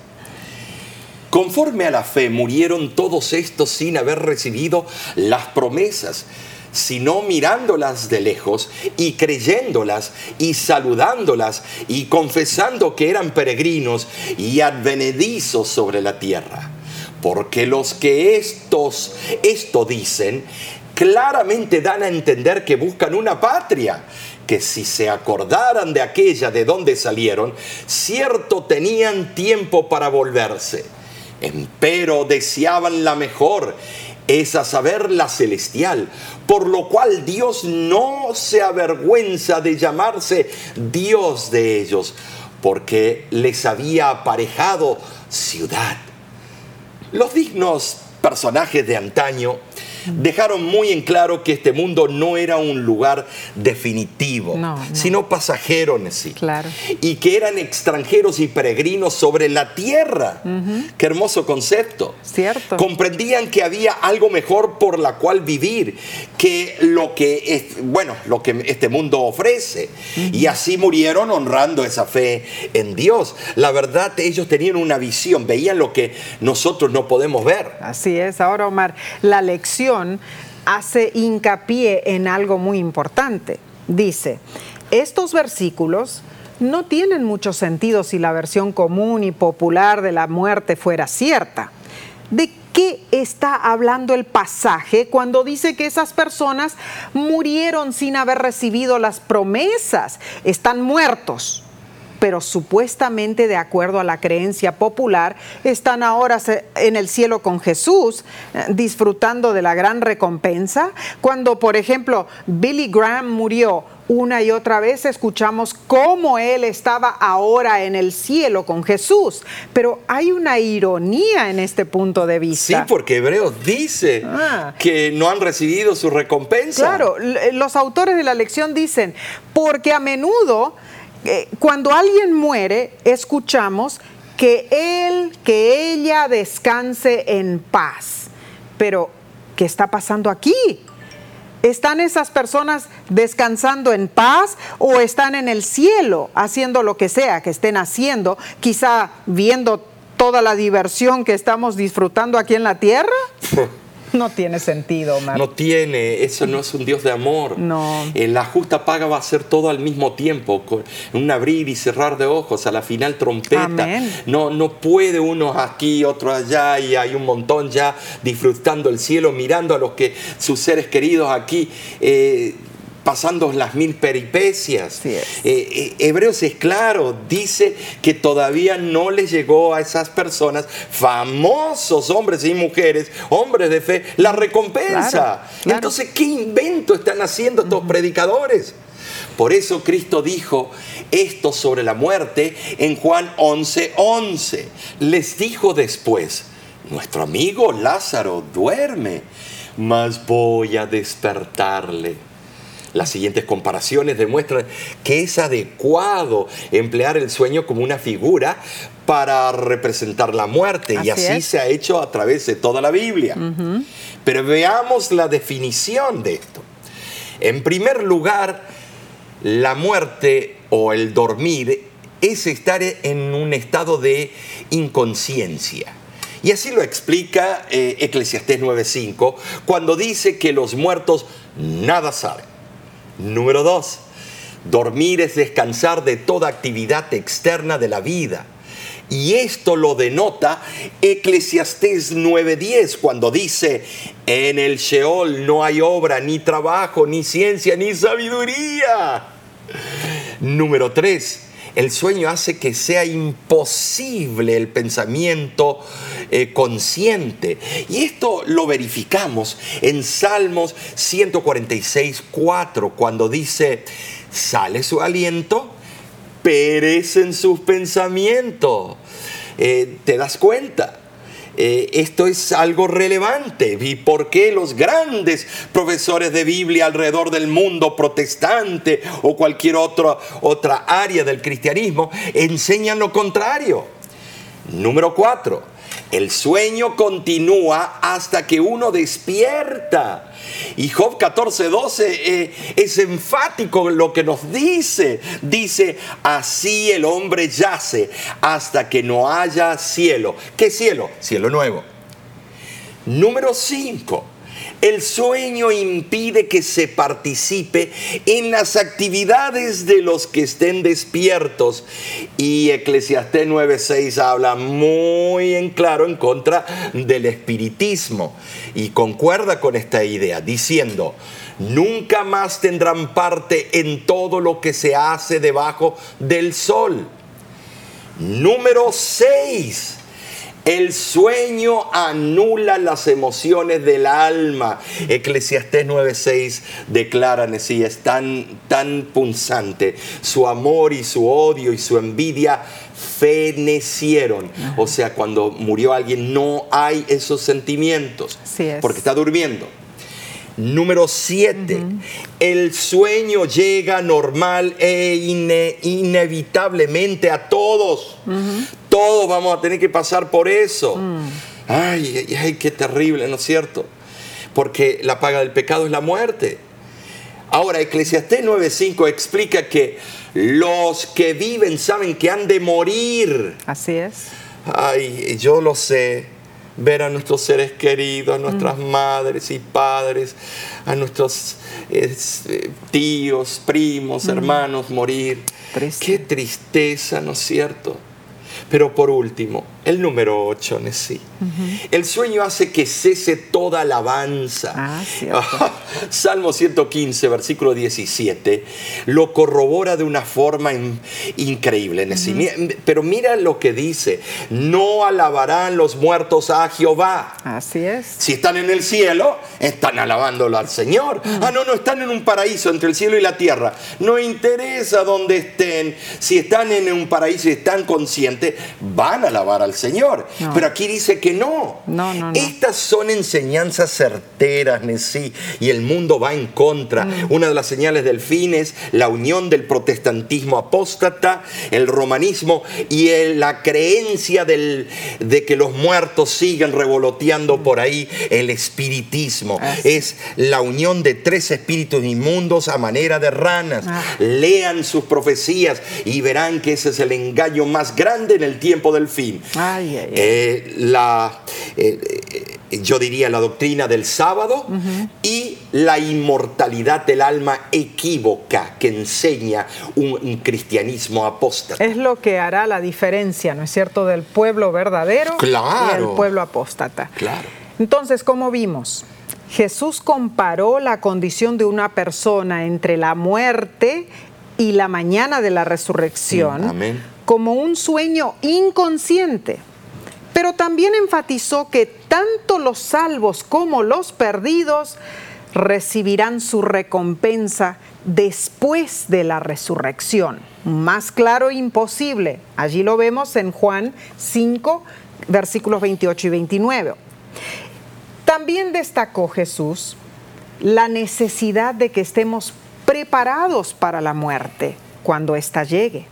Conforme a la fe murieron todos estos sin haber recibido las promesas sino mirándolas de lejos y creyéndolas y saludándolas y confesando que eran peregrinos y advenedizos sobre la tierra. Porque los que estos, esto dicen, claramente dan a entender que buscan una patria, que si se acordaran de aquella de donde salieron, cierto tenían tiempo para volverse. Empero deseaban la mejor es a saber la celestial, por lo cual Dios no se avergüenza de llamarse Dios de ellos, porque les había aparejado ciudad. Los dignos personajes de antaño dejaron muy en claro que este mundo no era un lugar definitivo, sino pasajero en sí. Y que eran extranjeros y peregrinos sobre la tierra. Qué hermoso concepto. Cierto. Comprendían que había algo mejor por la cual vivir que lo que, es, bueno, lo que este mundo ofrece. Y así murieron honrando esa fe en Dios. La verdad, ellos tenían una visión, veían lo que nosotros no podemos ver. Así es. Ahora, Omar, la lección hace hincapié en algo muy importante. Dice, estos versículos no tienen mucho sentido si la versión común y popular de la muerte fuera cierta. ¿De qué está hablando el pasaje cuando dice que esas personas murieron sin haber recibido las promesas? Están muertos pero supuestamente de acuerdo a la creencia popular, están ahora en el cielo con Jesús, eh, disfrutando de la gran recompensa. Cuando, por ejemplo, Billy Graham murió, una y otra vez escuchamos cómo él estaba ahora en el cielo con Jesús, pero hay una ironía en este punto de vista. Sí, porque Hebreos dice ah. que no han recibido su recompensa. Claro, los autores de la lección dicen, porque a menudo eh, cuando alguien muere, escuchamos que él, que ella descanse en paz. Pero, ¿qué está pasando aquí? ¿Están esas personas descansando en paz o están en el cielo haciendo lo que sea que estén haciendo, quizá viendo toda la diversión que estamos disfrutando aquí en la tierra? *laughs* *laughs* No tiene sentido, Omar. No tiene, eso no es un Dios de amor. No. Eh, la justa paga va a ser todo al mismo tiempo, con un abrir y cerrar de ojos, a la final trompeta. No, no puede uno aquí, otro allá, y hay un montón ya disfrutando el cielo, mirando a los que sus seres queridos aquí. Eh, pasando las mil peripecias. Es. Eh, eh, Hebreos es claro, dice que todavía no les llegó a esas personas, famosos hombres y mujeres, hombres de fe, la recompensa. Claro, claro. Entonces, ¿qué invento están haciendo estos predicadores? Por eso Cristo dijo esto sobre la muerte en Juan 11:11. 11. Les dijo después, nuestro amigo Lázaro duerme, mas voy a despertarle. Las siguientes comparaciones demuestran que es adecuado emplear el sueño como una figura para representar la muerte y Así es. se ha hecho a través de toda la Biblia. Pero veamos la definición de esto. En primer lugar, la muerte o el dormir es estar en un estado de inconsciencia. Y así lo explica eh, Eclesiastés 9:5 cuando dice que los muertos nada saben. Número 2. Dormir es descansar de toda actividad externa de la vida. Y esto lo denota Eclesiastés 9:10 cuando dice, en el Sheol no hay obra, ni trabajo, ni ciencia, ni sabiduría. Número 3. El sueño hace que sea imposible el pensamiento eh, consciente. Y esto lo verificamos en Salmos 146, 4, cuando dice, sale su aliento, perecen sus pensamientos. Eh, ¿Te das cuenta? Eh, esto es algo relevante. ¿Y por qué los grandes profesores de Biblia alrededor del mundo protestante o cualquier otro, otra área del cristianismo enseñan lo contrario? Número cuatro, el sueño continúa hasta que uno despierta. Y Job 14, 12 eh, es enfático en lo que nos dice. Dice, así el hombre yace hasta que no haya cielo. ¿Qué cielo? Cielo nuevo. Número 5. El sueño impide que se participe en las actividades de los que estén despiertos. Y Eclesiastés 9:6 habla muy en claro en contra del espiritismo. Y concuerda con esta idea, diciendo, nunca más tendrán parte en todo lo que se hace debajo del sol. Número 6. El sueño anula las emociones del alma. Eclesiastés 9:6 declara así, es tan, tan punzante. Su amor y su odio y su envidia fenecieron. O sea, cuando murió alguien no hay esos sentimientos. Así es. Porque está durmiendo. Número 7. El sueño llega normal e ine- inevitablemente a todos. Todos vamos a tener que pasar por eso. Ay, ay, ay, qué terrible, ¿no es cierto? Porque la paga del pecado es la muerte. Ahora, Eclesiastés 9:5 explica que los que viven saben que han de morir. Así es. Ay, yo lo sé. Ver a nuestros seres queridos, a nuestras madres y padres, a nuestros eh, tíos, primos, hermanos morir. Triste. Qué tristeza, ¿no es cierto? Pero por último, el número 8, Nesí. El sueño hace que cese toda alabanza. Ah. *laughs* Salmo 115, versículo 17, lo corrobora de una forma in- increíble. Nesí. Mira, Pero mira lo que dice, no alabarán los muertos a Jehová. Así es. Si están en el cielo, están alabándolo al Señor. Ah, no, no, están en un paraíso entre el cielo y la tierra. No interesa dónde estén. Si están en un paraíso y están conscientes, van a alabar al Señor. No. Pero aquí dice que no. No, no, no. Estas son enseñanzas certeras, Nesí, y el mundo va en contra. Mm. Una de las señales del fin es la unión del protestantismo apóstata, el romanismo y el- la creencia del- de que los muertos siguen revoloteando por ahí, el espiritismo. Es la unión de tres espíritus inmundos a manera de ranas. Ah. Lean sus profecías y verán que ese es el engaño más grande en el tiempo del fin. Ay, ay, ay. Eh, la, eh, eh, yo diría la doctrina del sábado y la inmortalidad del alma equívoca que enseña un, un cristianismo apóstata. Es lo que hará la diferencia, ¿no es cierto?, del pueblo verdadero y Claro. el pueblo apóstata. Claro. Entonces, como vimos, Jesús comparó la condición de una persona entre la muerte y la mañana de la resurrección amén. Como un sueño inconsciente. Pero también enfatizó que tanto los salvos como los perdidos recibirán su recompensa después de la resurrección. Más claro imposible. Allí lo vemos en Juan 5, versículos 28 y 29. También destacó Jesús la necesidad de que estemos preparados para la muerte cuando ésta llegue.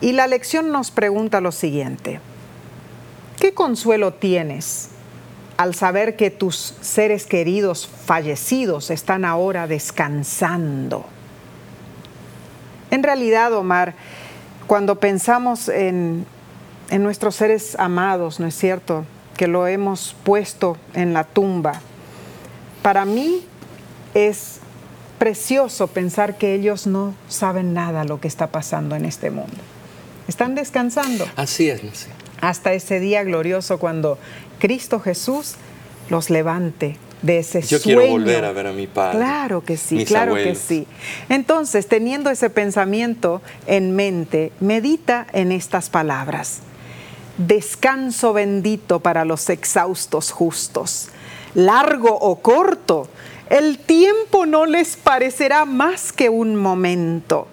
Y la lección nos pregunta lo siguiente. ¿Qué consuelo tienes al saber que tus seres queridos fallecidos están ahora descansando? En realidad, Omar, cuando pensamos en, en nuestros seres amados, ¿no es cierto? Que lo hemos puesto en la tumba. Para mí es precioso pensar que ellos no saben nada lo que está pasando en este mundo. Están descansando Así es, no sé. hasta ese día glorioso cuando Cristo Jesús los levante de ese Yo sueño. quiero volver a ver a mi padre. Claro que sí, claro que sí. Entonces, teniendo ese pensamiento en mente, medita en estas palabras. Descanso bendito para los exhaustos justos. Largo o corto, el tiempo no les parecerá más que un momento.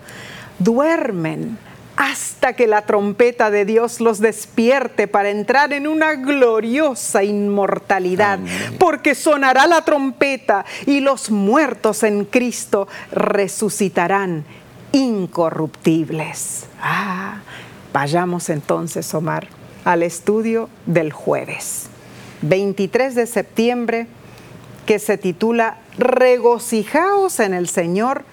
Duermen hasta que la trompeta de Dios los despierte para entrar en una gloriosa inmortalidad, Amén. porque sonará la trompeta y los muertos en Cristo resucitarán incorruptibles. Ah, vayamos entonces, Omar, al estudio del jueves, 23 de septiembre, que se titula Regocijaos en el Señor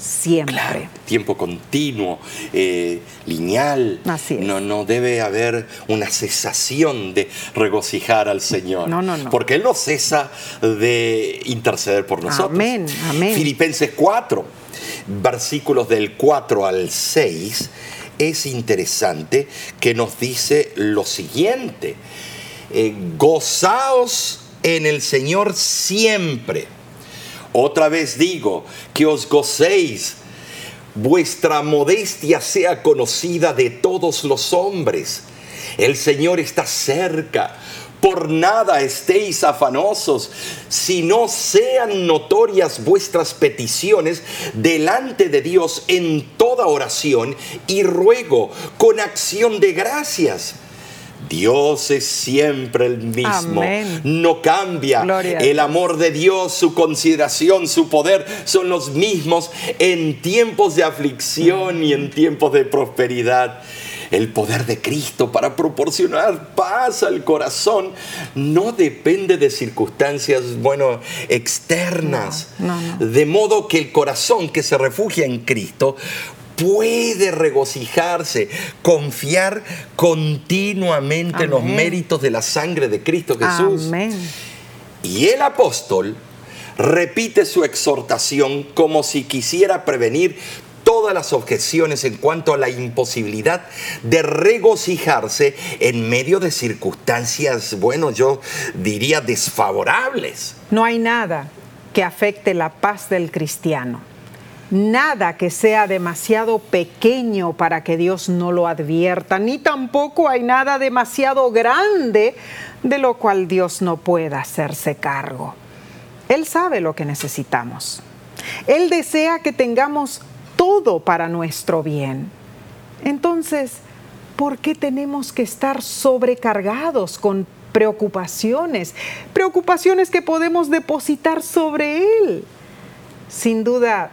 siempre. Claro, tiempo continuo, eh, lineal. Así es. No, no debe haber una cesación de regocijar al Señor. No, no, no. Porque Él no cesa de interceder por nosotros. Amén, amén. Filipenses 4, versículos del 4 al 6, es interesante que nos dice lo siguiente. eh, gozaos en el Señor siempre. Otra vez digo, que os gocéis, vuestra modestia sea conocida de todos los hombres. El Señor está cerca. Por nada estéis afanosos, si no sean notorias vuestras peticiones delante de Dios en toda oración y ruego con acción de gracias. Dios es siempre el mismo, Amén. no cambia. Gloria El amor de Dios, su consideración, su poder son los mismos en tiempos de aflicción y en tiempos de prosperidad. El poder de Cristo para proporcionar paz al corazón no depende de circunstancias, bueno, externas. No, no, no. De modo que el corazón que se refugia en Cristo puede regocijarse, confiar continuamente en los méritos de la sangre de Cristo Jesús. Amén. Y el apóstol repite su exhortación como si quisiera prevenir todas las objeciones en cuanto a la imposibilidad de regocijarse en medio de circunstancias, bueno, yo diría desfavorables. No hay nada que afecte la paz del cristiano. Nada que sea demasiado pequeño para que Dios no lo advierta, ni tampoco hay nada demasiado grande de lo cual Dios no pueda hacerse cargo. Él sabe lo que necesitamos. Él desea que tengamos todo para nuestro bien. Entonces, ¿por qué tenemos que estar sobrecargados con preocupaciones? Preocupaciones que podemos depositar sobre Él. Sin duda,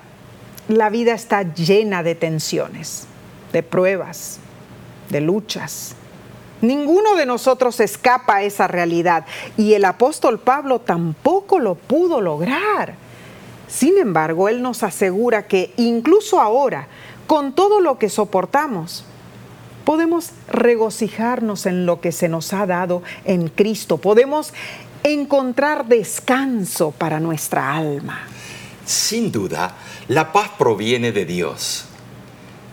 la vida está llena de tensiones, de pruebas, de luchas. Ninguno de nosotros escapa a esa realidad y el apóstol Pablo tampoco lo pudo lograr. Sin embargo, él nos asegura que incluso ahora, con todo lo que soportamos, podemos regocijarnos en lo que se nos ha dado en Cristo. Podemos encontrar descanso para nuestra alma. Sin duda, la paz proviene de Dios.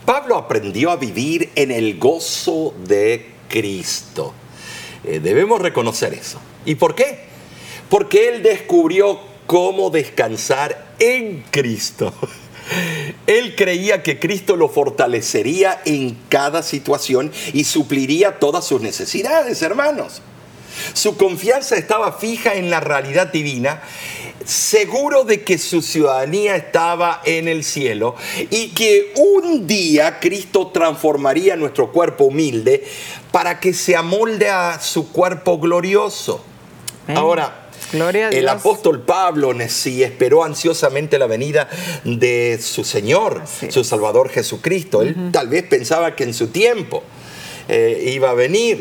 Pablo aprendió a vivir en el gozo de Cristo. Eh, debemos reconocer eso. ¿Y por qué? porque él descubrió cómo descansar en Cristo. *laughs* Él creía que Cristo lo fortalecería en cada situación y supliría todas sus necesidades, hermanos. Su confianza estaba fija en la realidad divina, seguro de que su ciudadanía estaba en el cielo y que un día Cristo transformaría nuestro cuerpo humilde para que se amolde a su cuerpo glorioso. Ahora, el apóstol Pablo sí esperó ansiosamente la venida de su Señor, su Salvador Jesucristo. Él tal vez pensaba que en su tiempo eh, iba a venir.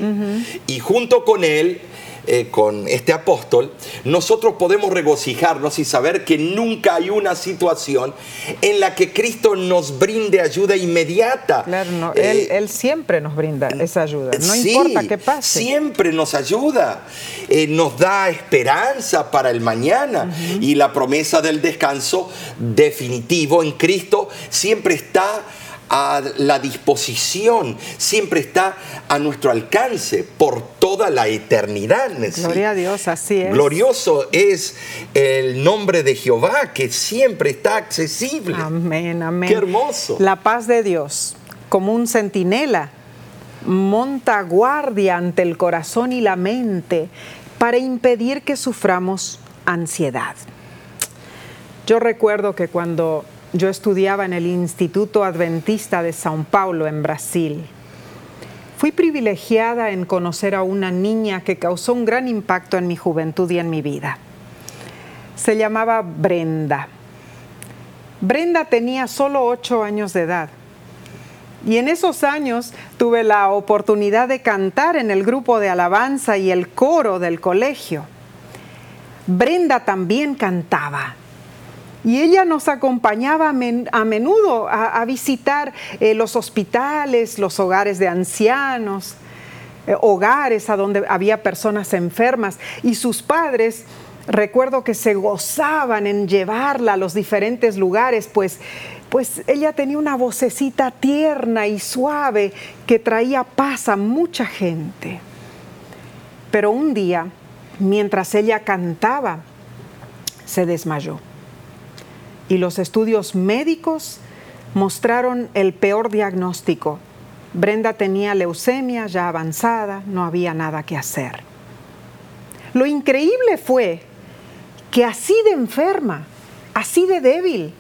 Y junto con él eh, con este apóstol, nosotros podemos regocijarnos y saber que nunca hay una situación en la que Cristo nos brinde ayuda inmediata. Claro, eh, él, siempre nos brinda esa ayuda, no importa qué pase. Siempre nos ayuda, eh, nos da esperanza para el mañana y la promesa del descanso definitivo en Cristo siempre está a la disposición, siempre está a nuestro alcance por toda la eternidad. Gloria a Dios, así es. Glorioso es el nombre de Jehová que siempre está accesible. Amén, amén. Qué hermoso. La paz de Dios, como un centinela, monta guardia ante el corazón y la mente para impedir que suframos ansiedad. Yo recuerdo que cuando yo estudiaba en el Instituto Adventista de São Paulo, en Brasil. Fui privilegiada en conocer a una niña que causó un gran impacto en mi juventud y en mi vida. Se llamaba Brenda. Brenda tenía solo ocho años de edad. Y en esos años tuve la oportunidad de cantar en el grupo de alabanza y el coro del colegio. Brenda también cantaba y ella nos acompañaba a menudo a, visitar eh, los hospitales, los hogares de ancianos, eh, hogares a donde había personas enfermas y sus padres. Recuerdo que se gozaban en llevarla a los diferentes lugares, pues, pues ella tenía una vocecita tierna y suave que traía paz a mucha gente. Pero un día, mientras ella cantaba, se desmayó y los estudios médicos mostraron el peor diagnóstico. Brenda tenía leucemia ya avanzada, no había nada que hacer. Lo increíble fue que así de enferma, así de débil,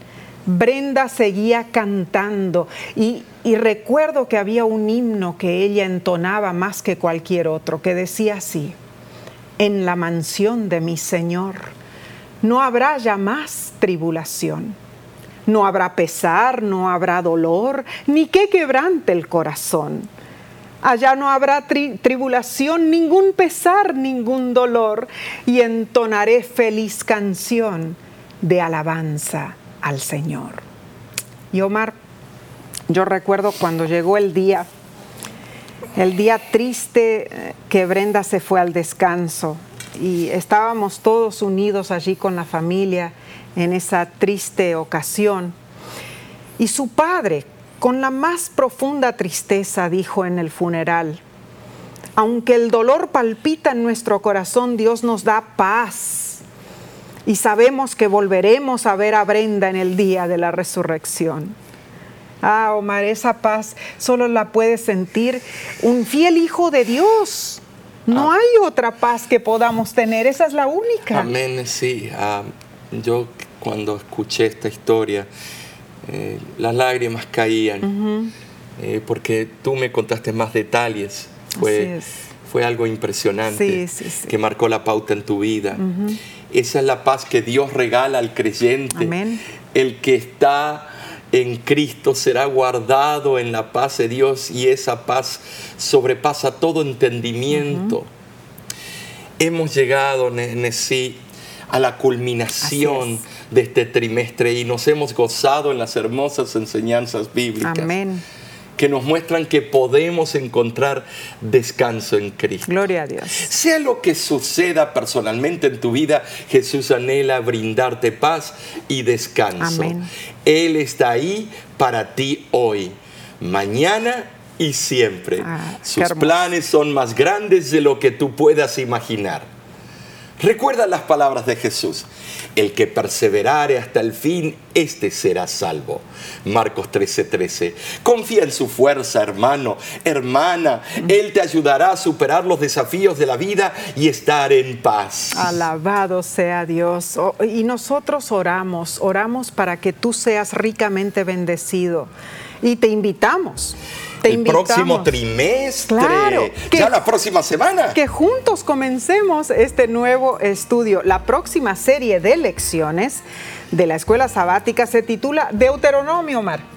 Brenda seguía cantando y, y, recuerdo que había un himno que ella entonaba más que cualquier otro, que decía así, en la mansión de mi Señor no habrá ya más tribulación. No habrá pesar, no habrá dolor, ni que quebrante el corazón. Allá no habrá tribulación, ningún pesar, ningún dolor, y entonaré feliz canción de alabanza al Señor. Y Omar, yo recuerdo cuando llegó el día, el día triste eh, que Brenda se fue al descanso, y estábamos todos unidos allí con la familia en esa triste ocasión. Y su padre, con la más profunda tristeza, dijo en el funeral, aunque el dolor palpita en nuestro corazón, Dios nos da paz. Y sabemos que volveremos a ver a Brenda en el día de la resurrección. Ah, Omar, esa paz solo la puede sentir un fiel hijo de Dios no ah. hay otra paz que podamos tener, esa es la única. Amén, sí. Ah, yo cuando escuché esta historia, eh, las lágrimas caían, eh, porque tú me contaste más detalles. Fue, fue algo impresionante que marcó la pauta en tu vida. Esa es la paz que Dios regala al creyente, el que está en Cristo será guardado en la paz de Dios y esa paz sobrepasa todo entendimiento. Hemos llegado, Nesí, a la culminación de este trimestre y nos hemos gozado en las hermosas enseñanzas bíblicas. Amén que nos muestran que podemos encontrar descanso en Cristo. Gloria a Dios. Sea lo que suceda personalmente en tu vida, Jesús anhela brindarte paz y descanso. Amén. Él está ahí para ti hoy, mañana y siempre. Ah, Sus planes son más grandes de lo que tú puedas imaginar. Recuerda las palabras de Jesús. El que perseverare hasta el fin, este será salvo. Marcos 13:13. 13. Confía en su fuerza, hermano, hermana. Él te ayudará a superar los desafíos de la vida y estar en paz. Alabado sea Dios. Oh, y nosotros oramos, oramos para que tú seas ricamente bendecido. Y te invitamos el próximo trimestre, claro, ya la próxima semana. Que juntos comencemos este nuevo estudio. La próxima serie de lecciones de la escuela sabática se titula Deuteronomio, Mar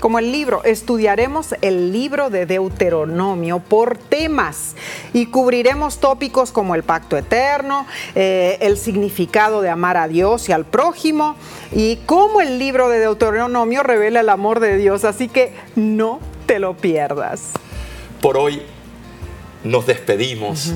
como el libro. Estudiaremos el libro de Deuteronomio por temas y cubriremos tópicos como el pacto eterno, eh, el significado de amar a Dios y al prójimo y cómo el libro de Deuteronomio revela el amor de Dios. Así que no te lo pierdas. Por hoy nos despedimos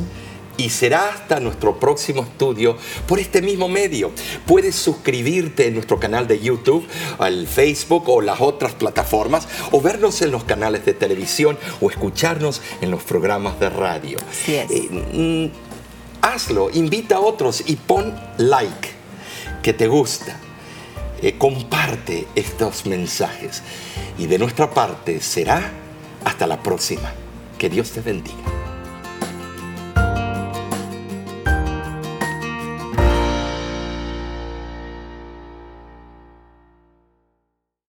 y será hasta nuestro próximo estudio por este mismo medio. Puedes suscribirte en nuestro canal de YouTube, al Facebook o las otras plataformas o vernos en los canales de televisión o escucharnos en los programas de radio. Eh, mm, hazlo, invita a otros y pon like que te gusta. Eh, comparte estos mensajes y de nuestra parte será hasta la próxima. Que Dios te bendiga.